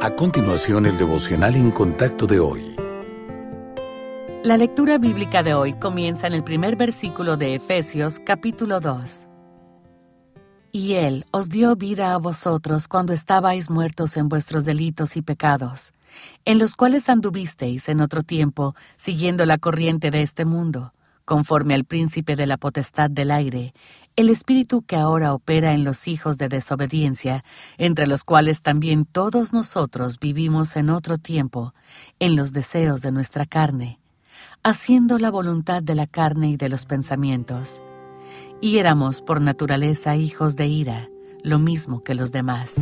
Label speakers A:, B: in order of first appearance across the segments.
A: A continuación, el devocional en contacto de hoy.
B: La lectura bíblica de hoy comienza en el primer versículo de Efesios capítulo 2. Y Él os dio vida a vosotros cuando estabais muertos en vuestros delitos y pecados, en los cuales anduvisteis en otro tiempo, siguiendo la corriente de este mundo conforme al príncipe de la potestad del aire, el espíritu que ahora opera en los hijos de desobediencia, entre los cuales también todos nosotros vivimos en otro tiempo, en los deseos de nuestra carne, haciendo la voluntad de la carne y de los pensamientos. Y éramos por naturaleza hijos de ira, lo mismo que los demás.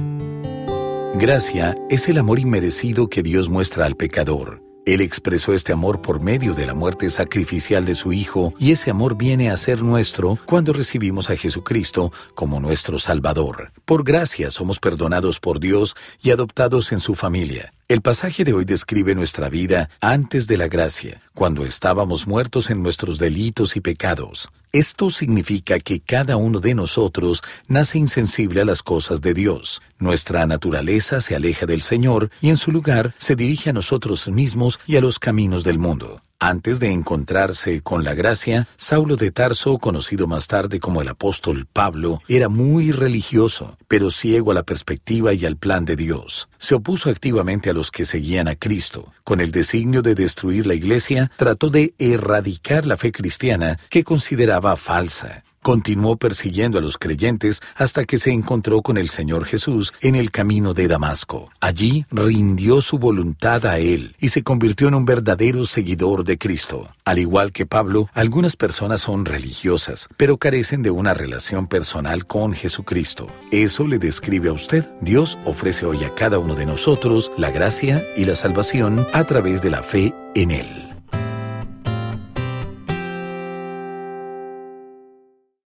A: Gracia es el amor inmerecido que Dios muestra al pecador él expresó este amor por medio de la muerte sacrificial de su Hijo y ese amor viene a ser nuestro cuando recibimos a Jesucristo como nuestro Salvador. Por gracia somos perdonados por Dios y adoptados en su familia. El pasaje de hoy describe nuestra vida antes de la gracia, cuando estábamos muertos en nuestros delitos y pecados. Esto significa que cada uno de nosotros nace insensible a las cosas de Dios. Nuestra naturaleza se aleja del Señor y en su lugar se dirige a nosotros mismos y a los caminos del mundo. Antes de encontrarse con la gracia, Saulo de Tarso, conocido más tarde como el apóstol Pablo, era muy religioso, pero ciego a la perspectiva y al plan de Dios. Se opuso activamente a los que seguían a Cristo. Con el designio de destruir la iglesia, trató de erradicar la fe cristiana que consideraba falsa continuó persiguiendo a los creyentes hasta que se encontró con el Señor Jesús en el camino de Damasco. Allí rindió su voluntad a Él y se convirtió en un verdadero seguidor de Cristo. Al igual que Pablo, algunas personas son religiosas, pero carecen de una relación personal con Jesucristo. Eso le describe a usted. Dios ofrece hoy a cada uno de nosotros la gracia y la salvación a través de la fe en Él.